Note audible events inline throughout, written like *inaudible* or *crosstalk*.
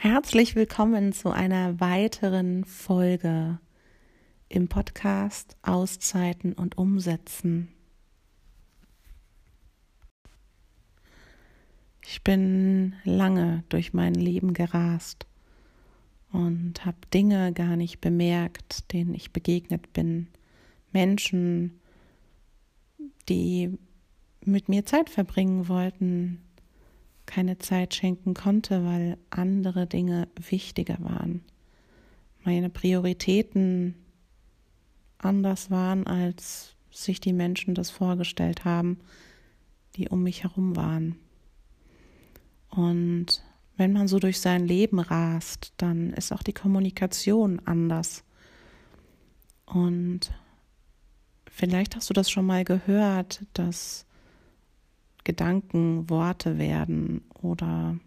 Herzlich willkommen zu einer weiteren Folge im Podcast Auszeiten und Umsetzen. Ich bin lange durch mein Leben gerast und habe Dinge gar nicht bemerkt, denen ich begegnet bin. Menschen, die mit mir Zeit verbringen wollten, keine Zeit schenken konnte, weil andere Dinge wichtiger waren. Meine Prioritäten anders waren, als sich die Menschen das vorgestellt haben, die um mich herum waren. Und wenn man so durch sein Leben rast, dann ist auch die Kommunikation anders. Und vielleicht hast du das schon mal gehört, dass Gedanken Worte werden oder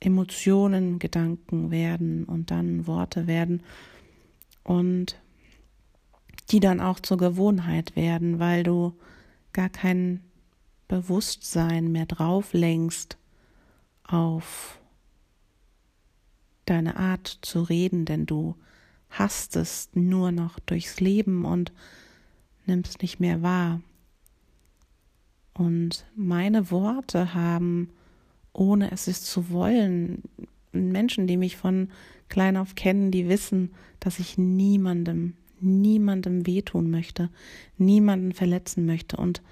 Emotionen Gedanken werden und dann Worte werden und die dann auch zur Gewohnheit werden, weil du gar kein Bewusstsein mehr drauf lenkst auf deine Art zu reden, denn du hastest nur noch durchs Leben und nimmst nicht mehr wahr. Und meine Worte haben, ohne es zu wollen, Menschen, die mich von klein auf kennen, die wissen, dass ich niemandem, niemandem wehtun möchte, niemanden verletzen möchte. Und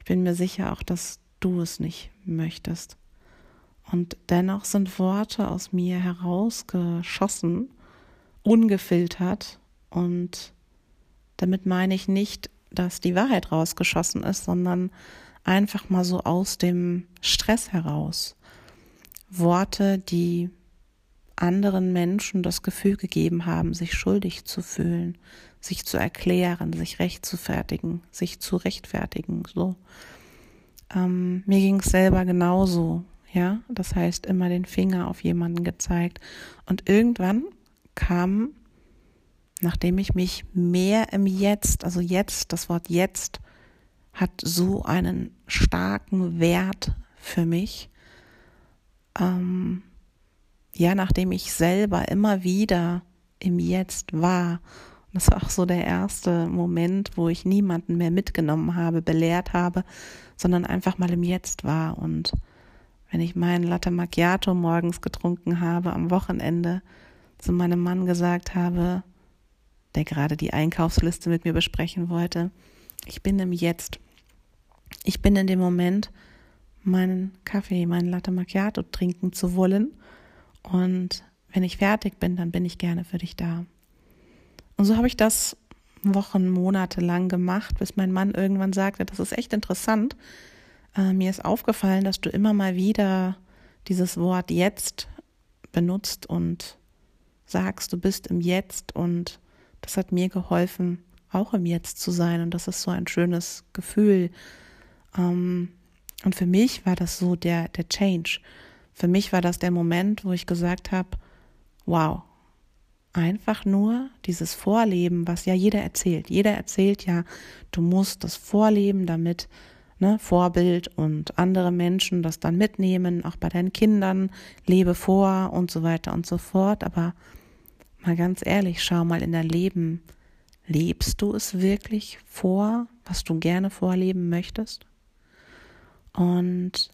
ich bin mir sicher auch, dass du es nicht möchtest. Und dennoch sind Worte aus mir herausgeschossen, ungefiltert. Und damit meine ich nicht, dass die Wahrheit rausgeschossen ist, sondern einfach mal so aus dem Stress heraus. Worte, die anderen Menschen das Gefühl gegeben haben, sich schuldig zu fühlen, sich zu erklären, sich recht zu fertigen, sich zu rechtfertigen. So. Ähm, mir ging es selber genauso, ja. Das heißt, immer den Finger auf jemanden gezeigt. Und irgendwann kam, nachdem ich mich mehr im Jetzt, also jetzt, das Wort jetzt, hat so einen starken Wert für mich. Ähm, ja, nachdem ich selber immer wieder im Jetzt war. Das war auch so der erste Moment, wo ich niemanden mehr mitgenommen habe, belehrt habe, sondern einfach mal im Jetzt war. Und wenn ich meinen Latte Macchiato morgens getrunken habe, am Wochenende zu meinem Mann gesagt habe, der gerade die Einkaufsliste mit mir besprechen wollte, ich bin im Jetzt. Ich bin in dem Moment, meinen Kaffee, meinen Latte Macchiato trinken zu wollen. Und wenn ich fertig bin, dann bin ich gerne für dich da. Und so habe ich das Wochen, Monate lang gemacht, bis mein Mann irgendwann sagte, das ist echt interessant. Äh, mir ist aufgefallen, dass du immer mal wieder dieses Wort jetzt benutzt und sagst, du bist im Jetzt und das hat mir geholfen, auch im Jetzt zu sein und das ist so ein schönes Gefühl, ähm, und für mich war das so der, der Change. Für mich war das der Moment, wo ich gesagt habe, wow, einfach nur dieses Vorleben, was ja jeder erzählt. Jeder erzählt ja, du musst das Vorleben, damit ne, Vorbild und andere Menschen das dann mitnehmen, auch bei deinen Kindern, lebe vor und so weiter und so fort. Aber mal ganz ehrlich, schau mal in dein Leben. Lebst du es wirklich vor, was du gerne vorleben möchtest? Und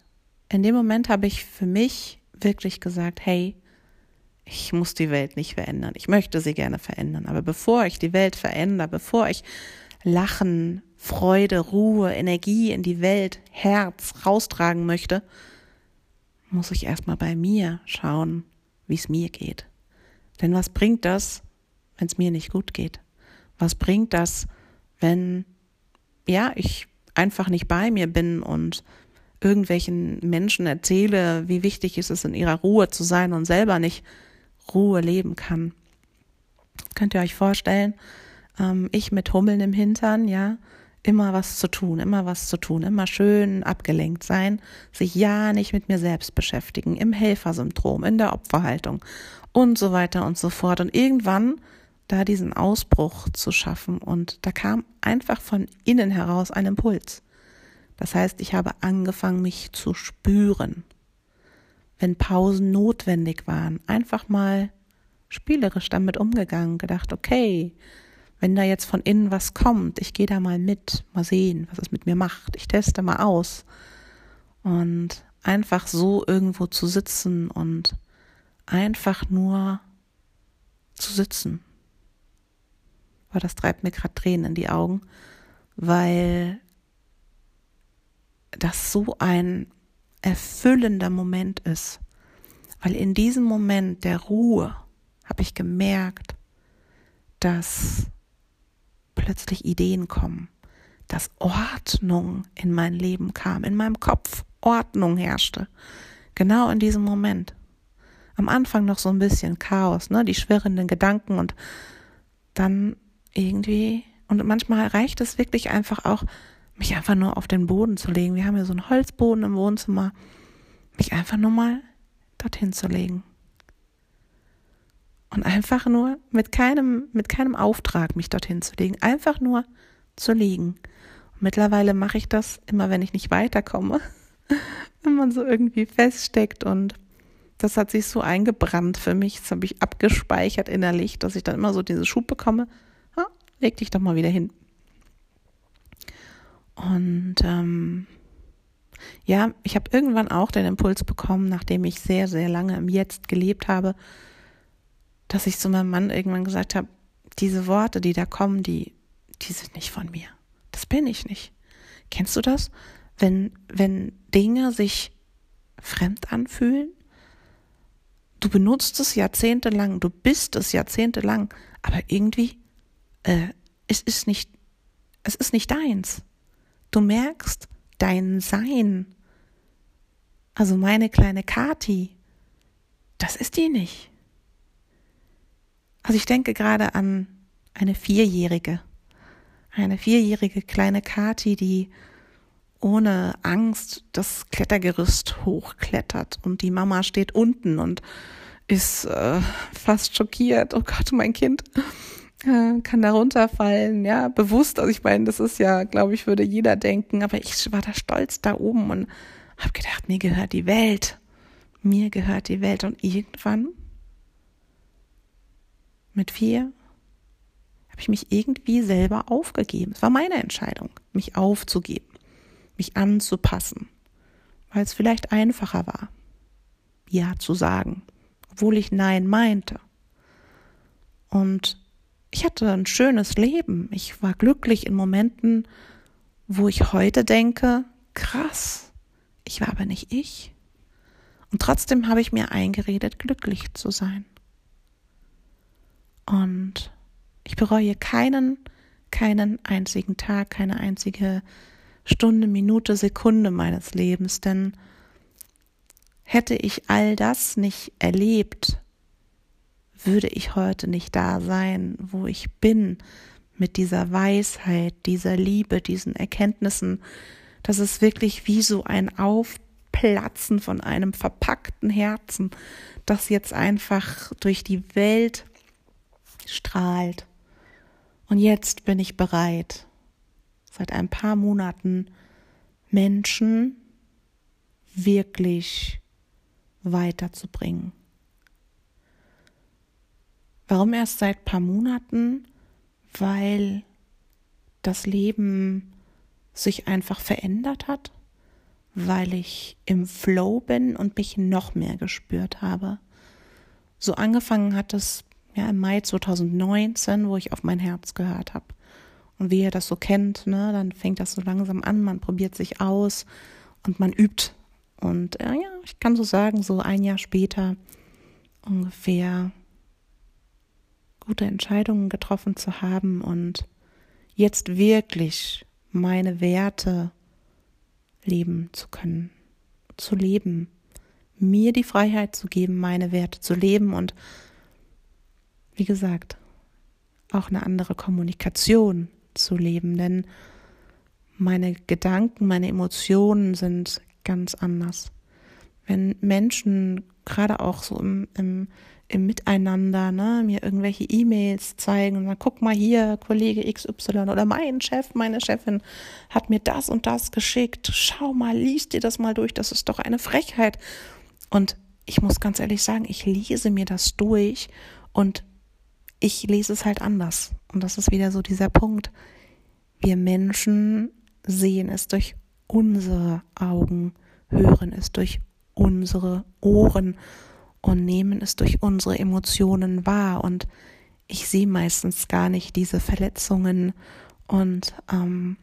in dem Moment habe ich für mich wirklich gesagt, hey, ich muss die Welt nicht verändern. Ich möchte sie gerne verändern. Aber bevor ich die Welt verändere, bevor ich Lachen, Freude, Ruhe, Energie in die Welt, Herz raustragen möchte, muss ich erstmal bei mir schauen, wie es mir geht. Denn was bringt das, wenn es mir nicht gut geht? Was bringt das, wenn, ja, ich einfach nicht bei mir bin und irgendwelchen Menschen erzähle, wie wichtig ist es in ihrer Ruhe zu sein und selber nicht Ruhe leben kann. Könnt ihr euch vorstellen, ähm, ich mit Hummeln im Hintern, ja, immer was zu tun, immer was zu tun, immer schön abgelenkt sein, sich ja nicht mit mir selbst beschäftigen, im Helfersyndrom, in der Opferhaltung und so weiter und so fort. Und irgendwann da diesen Ausbruch zu schaffen und da kam einfach von innen heraus ein Impuls. Das heißt, ich habe angefangen, mich zu spüren. wenn Pausen notwendig waren, einfach mal spielerisch damit umgegangen, gedacht, okay, wenn da jetzt von innen was kommt, ich gehe da mal mit, mal sehen, was es mit mir macht, ich teste mal aus. Und einfach so irgendwo zu sitzen und einfach nur zu sitzen. Weil das treibt mir gerade Tränen in die Augen, weil das so ein erfüllender Moment ist. Weil in diesem Moment der Ruhe habe ich gemerkt, dass plötzlich Ideen kommen, dass Ordnung in mein Leben kam, in meinem Kopf Ordnung herrschte. Genau in diesem Moment. Am Anfang noch so ein bisschen Chaos, ne, die schwirrenden Gedanken und dann irgendwie, und manchmal reicht es wirklich einfach auch, mich einfach nur auf den Boden zu legen. Wir haben ja so einen Holzboden im Wohnzimmer, mich einfach nur mal dorthin zu legen. Und einfach nur mit keinem, mit keinem Auftrag mich dorthin zu legen, einfach nur zu liegen. Und mittlerweile mache ich das immer, wenn ich nicht weiterkomme, *laughs* wenn man so irgendwie feststeckt und das hat sich so eingebrannt für mich, das habe ich abgespeichert innerlich, dass ich dann immer so diese Schub bekomme, leg dich doch mal wieder hin. Und ähm, ja, ich habe irgendwann auch den Impuls bekommen, nachdem ich sehr, sehr lange im Jetzt gelebt habe, dass ich zu meinem Mann irgendwann gesagt habe, diese Worte, die da kommen, die, die sind nicht von mir. Das bin ich nicht. Kennst du das? Wenn, wenn Dinge sich fremd anfühlen? Du benutzt es jahrzehntelang, du bist es jahrzehntelang, aber irgendwie, äh, es ist nicht, es ist nicht deins. Du merkst dein Sein. Also meine kleine Kati, das ist die nicht. Also ich denke gerade an eine Vierjährige, eine vierjährige kleine Kati, die ohne Angst das Klettergerüst hochklettert und die Mama steht unten und ist äh, fast schockiert. Oh Gott, mein Kind *laughs* kann da runterfallen, ja, bewusst. Also ich meine, das ist ja, glaube ich, würde jeder denken, aber ich war da stolz da oben und habe gedacht, mir gehört die Welt. Mir gehört die Welt und irgendwann mit vier habe ich mich irgendwie selber aufgegeben. Es war meine Entscheidung, mich aufzugeben, mich anzupassen, weil es vielleicht einfacher war, Ja zu sagen, obwohl ich Nein meinte. Und ich hatte ein schönes Leben. Ich war glücklich in Momenten, wo ich heute denke, krass, ich war aber nicht ich. Und trotzdem habe ich mir eingeredet, glücklich zu sein. Und ich bereue keinen, keinen einzigen Tag, keine einzige Stunde, Minute, Sekunde meines Lebens, denn hätte ich all das nicht erlebt, würde ich heute nicht da sein, wo ich bin, mit dieser Weisheit, dieser Liebe, diesen Erkenntnissen. Das ist wirklich wie so ein Aufplatzen von einem verpackten Herzen, das jetzt einfach durch die Welt strahlt. Und jetzt bin ich bereit, seit ein paar Monaten Menschen wirklich weiterzubringen. Warum erst seit paar Monaten? Weil das Leben sich einfach verändert hat, weil ich im Flow bin und mich noch mehr gespürt habe. So angefangen hat es ja, im Mai 2019, wo ich auf mein Herz gehört habe. Und wie ihr das so kennt, ne, dann fängt das so langsam an, man probiert sich aus und man übt. Und äh, ja, ich kann so sagen, so ein Jahr später ungefähr gute Entscheidungen getroffen zu haben und jetzt wirklich meine Werte leben zu können, zu leben, mir die Freiheit zu geben, meine Werte zu leben und wie gesagt, auch eine andere Kommunikation zu leben, denn meine Gedanken, meine Emotionen sind ganz anders. Wenn Menschen gerade auch so im, im, im Miteinander ne, mir irgendwelche E-Mails zeigen und dann guck mal hier, Kollege XY oder mein Chef, meine Chefin hat mir das und das geschickt. Schau mal, liest dir das mal durch, das ist doch eine Frechheit. Und ich muss ganz ehrlich sagen, ich lese mir das durch und ich lese es halt anders. Und das ist wieder so dieser Punkt. Wir Menschen sehen es durch unsere Augen, hören es durch unsere Ohren und nehmen es durch unsere Emotionen wahr. Und ich sehe meistens gar nicht diese Verletzungen und ähm,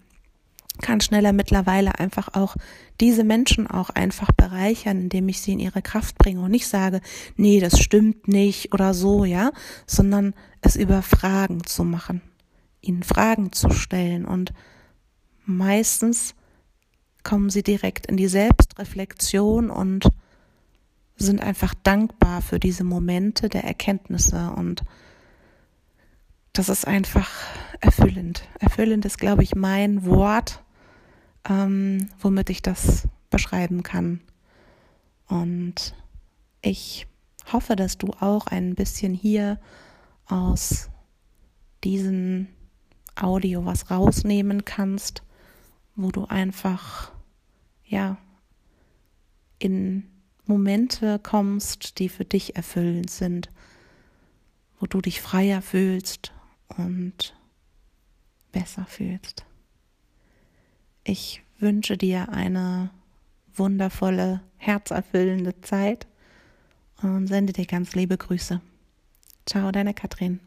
kann schneller mittlerweile einfach auch diese Menschen auch einfach bereichern, indem ich sie in ihre Kraft bringe und nicht sage, nee, das stimmt nicht oder so, ja, sondern es über Fragen zu machen, ihnen Fragen zu stellen und meistens kommen sie direkt in die Selbstreflexion und sind einfach dankbar für diese Momente der Erkenntnisse und das ist einfach erfüllend. Erfüllend ist, glaube ich, mein Wort, ähm, womit ich das beschreiben kann. Und ich hoffe, dass du auch ein bisschen hier aus diesem Audio was rausnehmen kannst, wo du einfach, ja, in Momente kommst, die für dich erfüllend sind, wo du dich freier fühlst und besser fühlst. Ich wünsche dir eine wundervolle, herzerfüllende Zeit und sende dir ganz liebe Grüße. Ciao, deine Katrin.